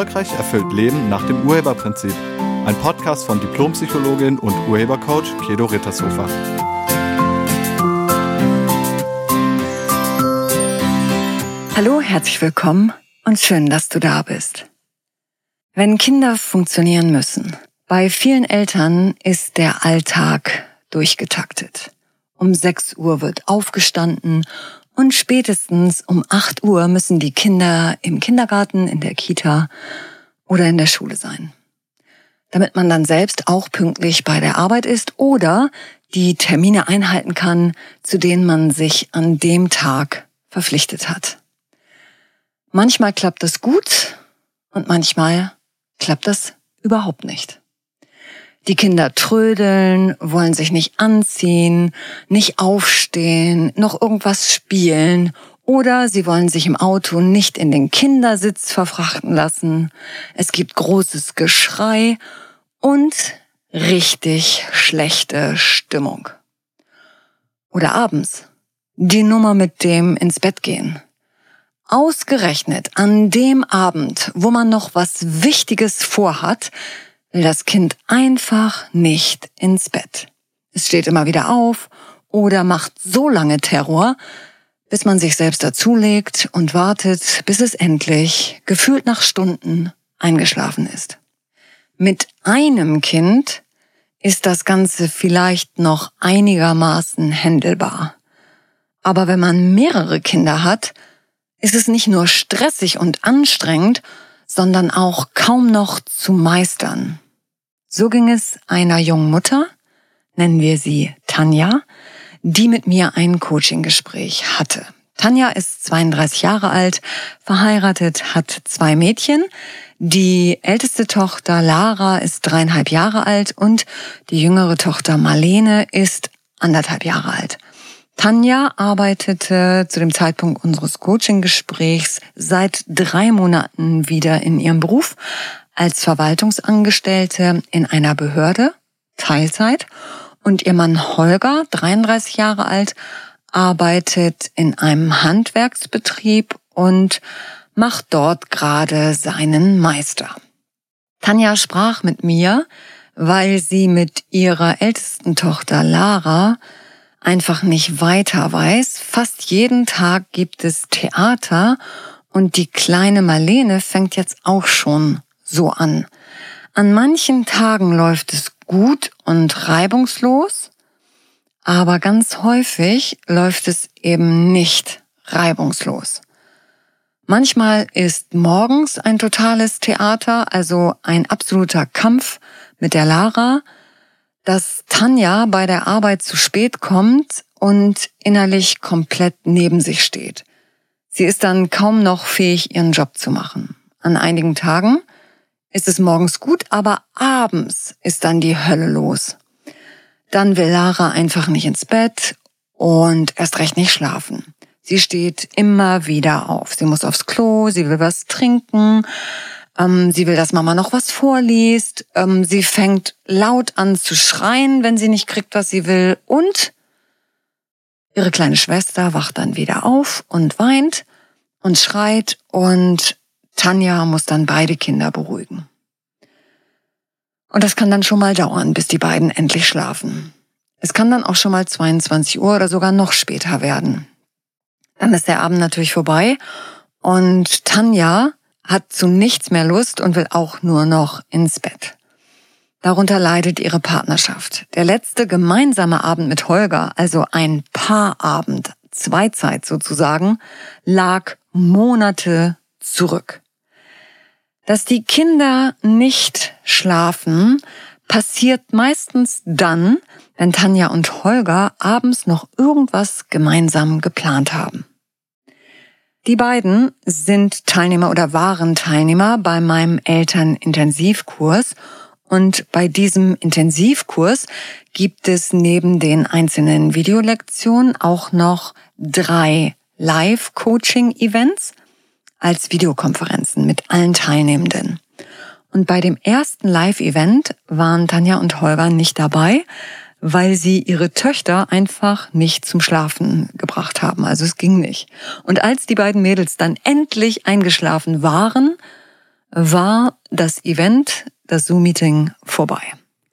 Erfolgreich erfüllt Leben nach dem Urheberprinzip. Ein Podcast von Diplompsychologin und Urhebercoach Kedo Rittershofer. Hallo, herzlich willkommen und schön, dass du da bist. Wenn Kinder funktionieren müssen, bei vielen Eltern ist der Alltag durchgetaktet. Um 6 Uhr wird aufgestanden und spätestens um 8 Uhr müssen die Kinder im Kindergarten, in der Kita oder in der Schule sein. Damit man dann selbst auch pünktlich bei der Arbeit ist oder die Termine einhalten kann, zu denen man sich an dem Tag verpflichtet hat. Manchmal klappt es gut und manchmal klappt das überhaupt nicht. Die Kinder trödeln, wollen sich nicht anziehen, nicht aufstehen, noch irgendwas spielen oder sie wollen sich im Auto nicht in den Kindersitz verfrachten lassen. Es gibt großes Geschrei und richtig schlechte Stimmung. Oder abends. Die Nummer mit dem ins Bett gehen. Ausgerechnet an dem Abend, wo man noch was Wichtiges vorhat, will das Kind einfach nicht ins Bett. Es steht immer wieder auf oder macht so lange Terror, bis man sich selbst dazulegt und wartet, bis es endlich, gefühlt nach Stunden, eingeschlafen ist. Mit einem Kind ist das Ganze vielleicht noch einigermaßen händelbar. Aber wenn man mehrere Kinder hat, ist es nicht nur stressig und anstrengend, sondern auch kaum noch zu meistern. So ging es einer jungen Mutter, nennen wir sie Tanja, die mit mir ein Coaching-Gespräch hatte. Tanja ist 32 Jahre alt, verheiratet, hat zwei Mädchen. Die älteste Tochter Lara ist dreieinhalb Jahre alt und die jüngere Tochter Marlene ist anderthalb Jahre alt. Tanja arbeitete zu dem Zeitpunkt unseres Coaching-Gesprächs seit drei Monaten wieder in ihrem Beruf als Verwaltungsangestellte in einer Behörde, Teilzeit. Und ihr Mann Holger, 33 Jahre alt, arbeitet in einem Handwerksbetrieb und macht dort gerade seinen Meister. Tanja sprach mit mir, weil sie mit ihrer ältesten Tochter Lara einfach nicht weiter weiß. Fast jeden Tag gibt es Theater und die kleine Marlene fängt jetzt auch schon so an. An manchen Tagen läuft es gut und reibungslos, aber ganz häufig läuft es eben nicht reibungslos. Manchmal ist morgens ein totales Theater, also ein absoluter Kampf mit der Lara, dass Tanja bei der Arbeit zu spät kommt und innerlich komplett neben sich steht. Sie ist dann kaum noch fähig, ihren Job zu machen. An einigen Tagen ist es morgens gut, aber abends ist dann die Hölle los. Dann will Lara einfach nicht ins Bett und erst recht nicht schlafen. Sie steht immer wieder auf. Sie muss aufs Klo, sie will was trinken, ähm, sie will, dass Mama noch was vorliest. Ähm, sie fängt laut an zu schreien, wenn sie nicht kriegt, was sie will. Und ihre kleine Schwester wacht dann wieder auf und weint und schreit. Und Tanja muss dann beide Kinder beruhigen. Und das kann dann schon mal dauern, bis die beiden endlich schlafen. Es kann dann auch schon mal 22 Uhr oder sogar noch später werden. Dann ist der Abend natürlich vorbei und Tanja hat zu nichts mehr Lust und will auch nur noch ins Bett. Darunter leidet ihre Partnerschaft. Der letzte gemeinsame Abend mit Holger, also ein Paarabend, Zweizeit sozusagen, lag Monate zurück. Dass die Kinder nicht schlafen, passiert meistens dann, wenn Tanja und Holger abends noch irgendwas gemeinsam geplant haben. Die beiden sind Teilnehmer oder waren Teilnehmer bei meinem Elternintensivkurs und bei diesem Intensivkurs gibt es neben den einzelnen Videolektionen auch noch drei Live-Coaching-Events als Videokonferenzen mit allen Teilnehmenden. Und bei dem ersten Live-Event waren Tanja und Holger nicht dabei, weil sie ihre Töchter einfach nicht zum Schlafen gebracht haben. Also es ging nicht. Und als die beiden Mädels dann endlich eingeschlafen waren, war das Event, das Zoom-Meeting vorbei.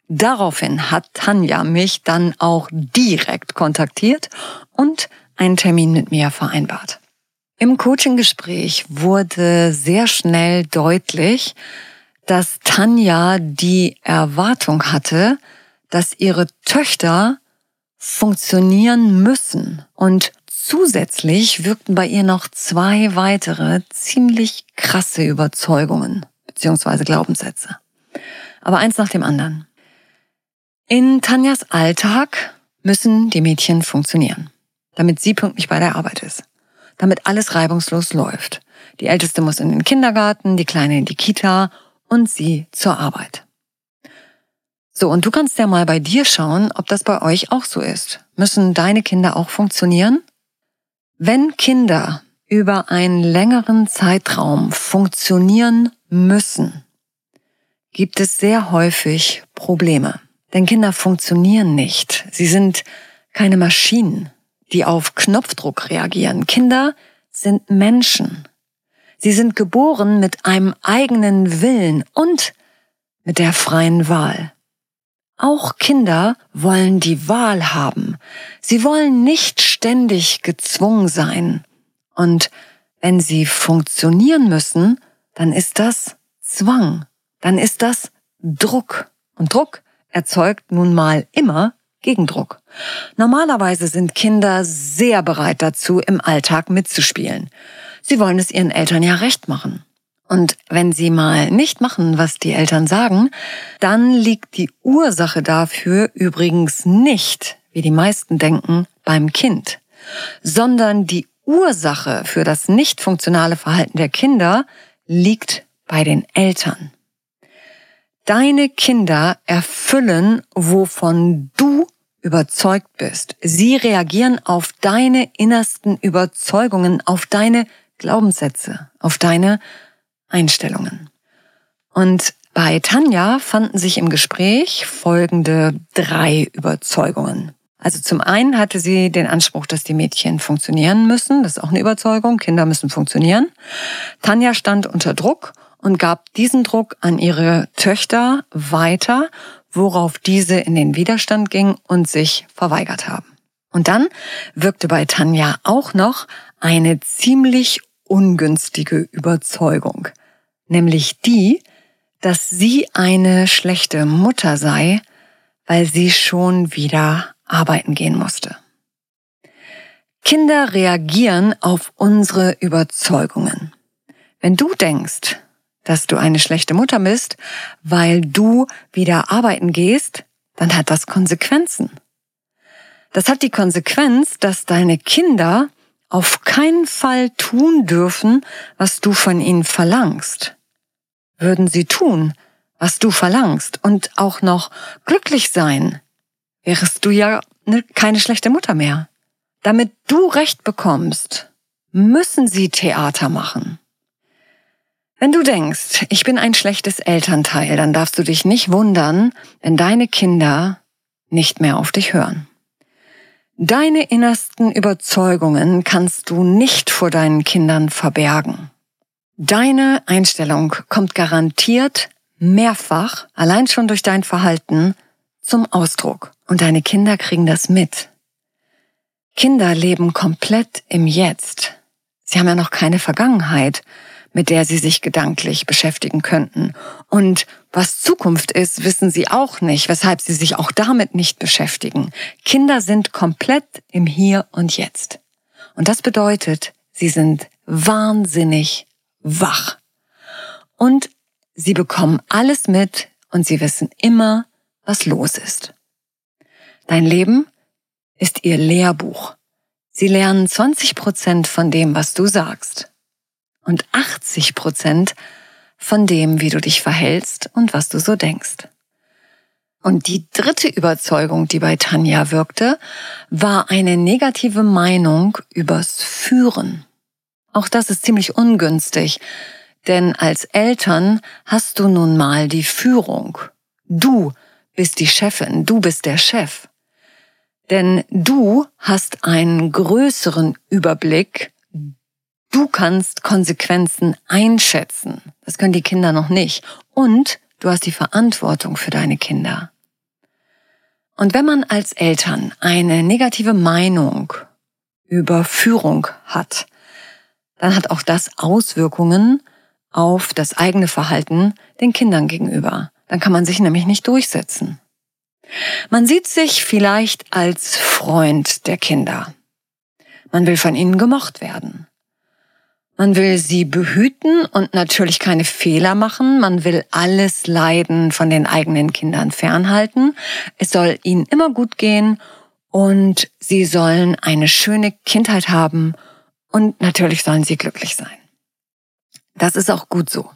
Daraufhin hat Tanja mich dann auch direkt kontaktiert und einen Termin mit mir vereinbart. Im Coaching-Gespräch wurde sehr schnell deutlich, dass Tanja die Erwartung hatte, dass ihre Töchter funktionieren müssen. Und zusätzlich wirkten bei ihr noch zwei weitere ziemlich krasse Überzeugungen bzw. Glaubenssätze. Aber eins nach dem anderen. In Tanjas Alltag müssen die Mädchen funktionieren, damit sie pünktlich bei der Arbeit ist, damit alles reibungslos läuft. Die Älteste muss in den Kindergarten, die Kleine in die Kita und sie zur Arbeit. So, und du kannst ja mal bei dir schauen, ob das bei euch auch so ist. Müssen deine Kinder auch funktionieren? Wenn Kinder über einen längeren Zeitraum funktionieren müssen, gibt es sehr häufig Probleme. Denn Kinder funktionieren nicht. Sie sind keine Maschinen, die auf Knopfdruck reagieren. Kinder sind Menschen. Sie sind geboren mit einem eigenen Willen und mit der freien Wahl. Auch Kinder wollen die Wahl haben. Sie wollen nicht ständig gezwungen sein. Und wenn sie funktionieren müssen, dann ist das Zwang. Dann ist das Druck. Und Druck erzeugt nun mal immer Gegendruck. Normalerweise sind Kinder sehr bereit dazu, im Alltag mitzuspielen. Sie wollen es ihren Eltern ja recht machen. Und wenn sie mal nicht machen, was die Eltern sagen, dann liegt die Ursache dafür übrigens nicht, wie die meisten denken, beim Kind, sondern die Ursache für das nicht funktionale Verhalten der Kinder liegt bei den Eltern. Deine Kinder erfüllen, wovon du überzeugt bist. Sie reagieren auf deine innersten Überzeugungen, auf deine Glaubenssätze, auf deine Einstellungen. Und bei Tanja fanden sich im Gespräch folgende drei Überzeugungen. Also zum einen hatte sie den Anspruch, dass die Mädchen funktionieren müssen. Das ist auch eine Überzeugung. Kinder müssen funktionieren. Tanja stand unter Druck und gab diesen Druck an ihre Töchter weiter, worauf diese in den Widerstand ging und sich verweigert haben. Und dann wirkte bei Tanja auch noch eine ziemlich ungünstige Überzeugung, nämlich die, dass sie eine schlechte Mutter sei, weil sie schon wieder arbeiten gehen musste. Kinder reagieren auf unsere Überzeugungen. Wenn du denkst, dass du eine schlechte Mutter bist, weil du wieder arbeiten gehst, dann hat das Konsequenzen. Das hat die Konsequenz, dass deine Kinder auf keinen Fall tun dürfen, was du von ihnen verlangst. Würden sie tun, was du verlangst und auch noch glücklich sein, wärst du ja ne, keine schlechte Mutter mehr. Damit du Recht bekommst, müssen sie Theater machen. Wenn du denkst, ich bin ein schlechtes Elternteil, dann darfst du dich nicht wundern, wenn deine Kinder nicht mehr auf dich hören. Deine innersten Überzeugungen kannst du nicht vor deinen Kindern verbergen. Deine Einstellung kommt garantiert mehrfach, allein schon durch dein Verhalten, zum Ausdruck. Und deine Kinder kriegen das mit. Kinder leben komplett im Jetzt. Sie haben ja noch keine Vergangenheit mit der sie sich gedanklich beschäftigen könnten. Und was Zukunft ist, wissen sie auch nicht, weshalb sie sich auch damit nicht beschäftigen. Kinder sind komplett im Hier und Jetzt. Und das bedeutet, sie sind wahnsinnig wach. Und sie bekommen alles mit und sie wissen immer, was los ist. Dein Leben ist ihr Lehrbuch. Sie lernen 20 Prozent von dem, was du sagst und 80 Prozent von dem, wie du dich verhältst und was du so denkst. Und die dritte Überzeugung, die bei Tanja wirkte, war eine negative Meinung übers Führen. Auch das ist ziemlich ungünstig, denn als Eltern hast du nun mal die Führung. Du bist die Chefin, du bist der Chef. Denn du hast einen größeren Überblick Du kannst Konsequenzen einschätzen. Das können die Kinder noch nicht. Und du hast die Verantwortung für deine Kinder. Und wenn man als Eltern eine negative Meinung über Führung hat, dann hat auch das Auswirkungen auf das eigene Verhalten den Kindern gegenüber. Dann kann man sich nämlich nicht durchsetzen. Man sieht sich vielleicht als Freund der Kinder. Man will von ihnen gemocht werden. Man will sie behüten und natürlich keine Fehler machen. Man will alles Leiden von den eigenen Kindern fernhalten. Es soll ihnen immer gut gehen und sie sollen eine schöne Kindheit haben und natürlich sollen sie glücklich sein. Das ist auch gut so.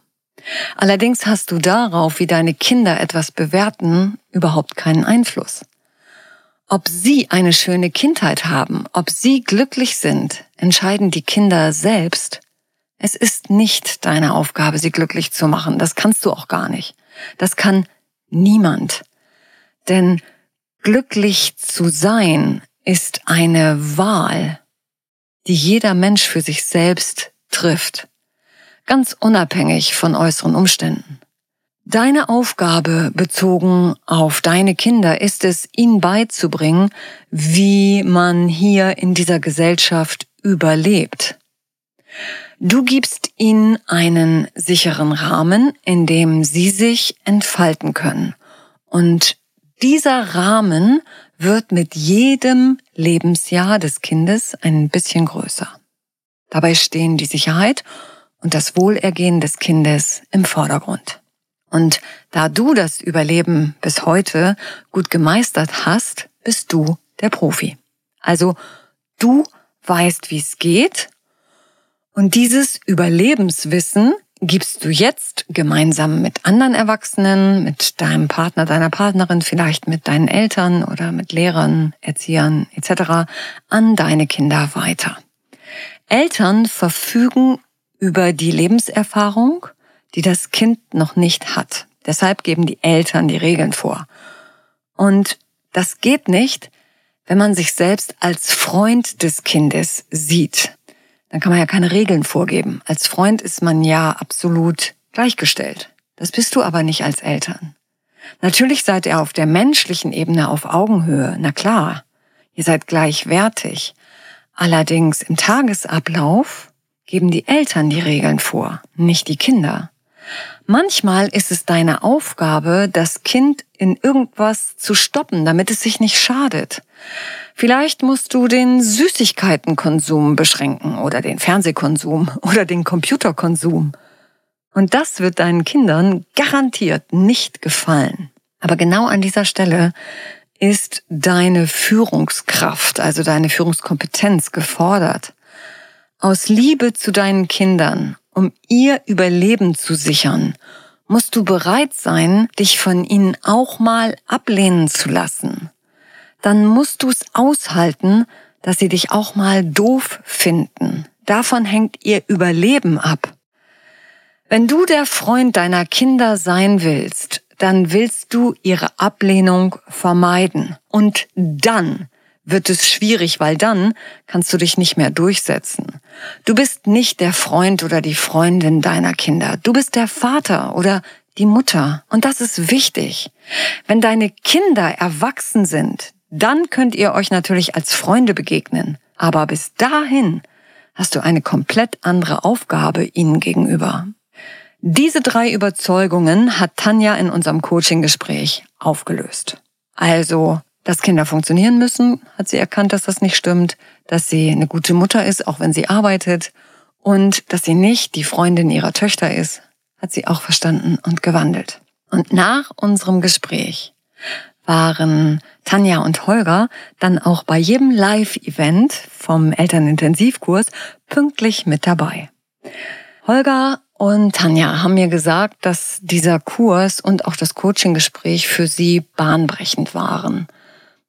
Allerdings hast du darauf, wie deine Kinder etwas bewerten, überhaupt keinen Einfluss. Ob sie eine schöne Kindheit haben, ob sie glücklich sind, entscheiden die Kinder selbst es ist nicht deine Aufgabe, sie glücklich zu machen. Das kannst du auch gar nicht. Das kann niemand. Denn glücklich zu sein ist eine Wahl, die jeder Mensch für sich selbst trifft. Ganz unabhängig von äußeren Umständen. Deine Aufgabe bezogen auf deine Kinder ist es, ihnen beizubringen, wie man hier in dieser Gesellschaft überlebt. Du gibst ihnen einen sicheren Rahmen, in dem sie sich entfalten können. Und dieser Rahmen wird mit jedem Lebensjahr des Kindes ein bisschen größer. Dabei stehen die Sicherheit und das Wohlergehen des Kindes im Vordergrund. Und da du das Überleben bis heute gut gemeistert hast, bist du der Profi. Also du weißt, wie es geht und dieses Überlebenswissen gibst du jetzt gemeinsam mit anderen Erwachsenen, mit deinem Partner, deiner Partnerin, vielleicht mit deinen Eltern oder mit Lehrern, Erziehern etc. an deine Kinder weiter. Eltern verfügen über die Lebenserfahrung, die das Kind noch nicht hat. Deshalb geben die Eltern die Regeln vor. Und das geht nicht, wenn man sich selbst als Freund des Kindes sieht dann kann man ja keine Regeln vorgeben. Als Freund ist man ja absolut gleichgestellt. Das bist du aber nicht als Eltern. Natürlich seid ihr auf der menschlichen Ebene auf Augenhöhe, na klar. Ihr seid gleichwertig. Allerdings im Tagesablauf geben die Eltern die Regeln vor, nicht die Kinder. Manchmal ist es deine Aufgabe, das Kind in irgendwas zu stoppen, damit es sich nicht schadet. Vielleicht musst du den Süßigkeitenkonsum beschränken oder den Fernsehkonsum oder den Computerkonsum. Und das wird deinen Kindern garantiert nicht gefallen. Aber genau an dieser Stelle ist deine Führungskraft, also deine Führungskompetenz gefordert. Aus Liebe zu deinen Kindern, um ihr Überleben zu sichern, musst du bereit sein, dich von ihnen auch mal ablehnen zu lassen dann musst du es aushalten, dass sie dich auch mal doof finden. Davon hängt ihr Überleben ab. Wenn du der Freund deiner Kinder sein willst, dann willst du ihre Ablehnung vermeiden. Und dann wird es schwierig, weil dann kannst du dich nicht mehr durchsetzen. Du bist nicht der Freund oder die Freundin deiner Kinder. Du bist der Vater oder die Mutter. Und das ist wichtig. Wenn deine Kinder erwachsen sind, dann könnt ihr euch natürlich als Freunde begegnen. Aber bis dahin hast du eine komplett andere Aufgabe ihnen gegenüber. Diese drei Überzeugungen hat Tanja in unserem Coaching-Gespräch aufgelöst. Also, dass Kinder funktionieren müssen, hat sie erkannt, dass das nicht stimmt, dass sie eine gute Mutter ist, auch wenn sie arbeitet, und dass sie nicht die Freundin ihrer Töchter ist, hat sie auch verstanden und gewandelt. Und nach unserem Gespräch waren Tanja und Holger dann auch bei jedem Live-Event vom Elternintensivkurs pünktlich mit dabei. Holger und Tanja haben mir gesagt, dass dieser Kurs und auch das Coaching-Gespräch für sie bahnbrechend waren.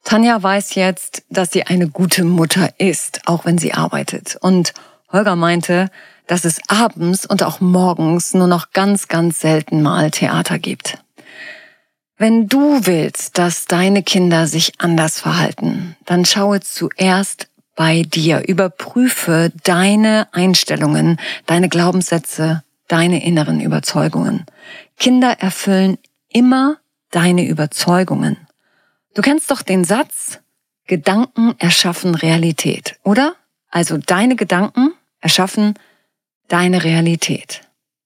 Tanja weiß jetzt, dass sie eine gute Mutter ist, auch wenn sie arbeitet. Und Holger meinte, dass es abends und auch morgens nur noch ganz, ganz selten mal Theater gibt. Wenn du willst, dass deine Kinder sich anders verhalten, dann schaue zuerst bei dir. Überprüfe deine Einstellungen, deine Glaubenssätze, deine inneren Überzeugungen. Kinder erfüllen immer deine Überzeugungen. Du kennst doch den Satz, Gedanken erschaffen Realität, oder? Also deine Gedanken erschaffen deine Realität.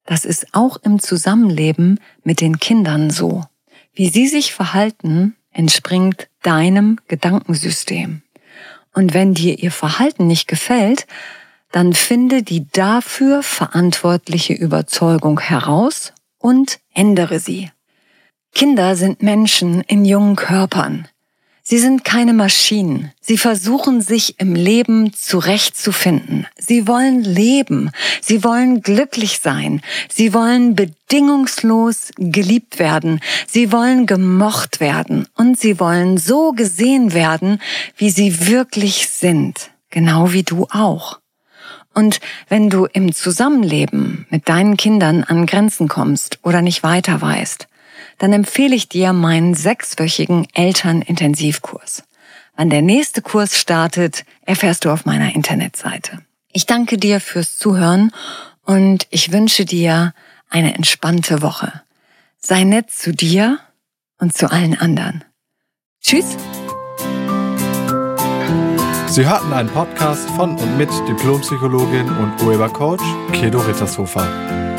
Das ist auch im Zusammenleben mit den Kindern so. Wie sie sich verhalten, entspringt deinem Gedankensystem. Und wenn dir ihr Verhalten nicht gefällt, dann finde die dafür verantwortliche Überzeugung heraus und ändere sie. Kinder sind Menschen in jungen Körpern. Sie sind keine Maschinen. Sie versuchen sich im Leben zurechtzufinden. Sie wollen leben. Sie wollen glücklich sein. Sie wollen bedingungslos geliebt werden. Sie wollen gemocht werden. Und sie wollen so gesehen werden, wie sie wirklich sind. Genau wie du auch. Und wenn du im Zusammenleben mit deinen Kindern an Grenzen kommst oder nicht weiter weißt, dann empfehle ich dir meinen sechswöchigen Elternintensivkurs. Wann der nächste Kurs startet, erfährst du auf meiner Internetseite. Ich danke dir fürs Zuhören und ich wünsche dir eine entspannte Woche. Sei nett zu dir und zu allen anderen. Tschüss! Sie hörten einen Podcast von und mit Diplompsychologin und Urhebercoach Kedo Rittershofer.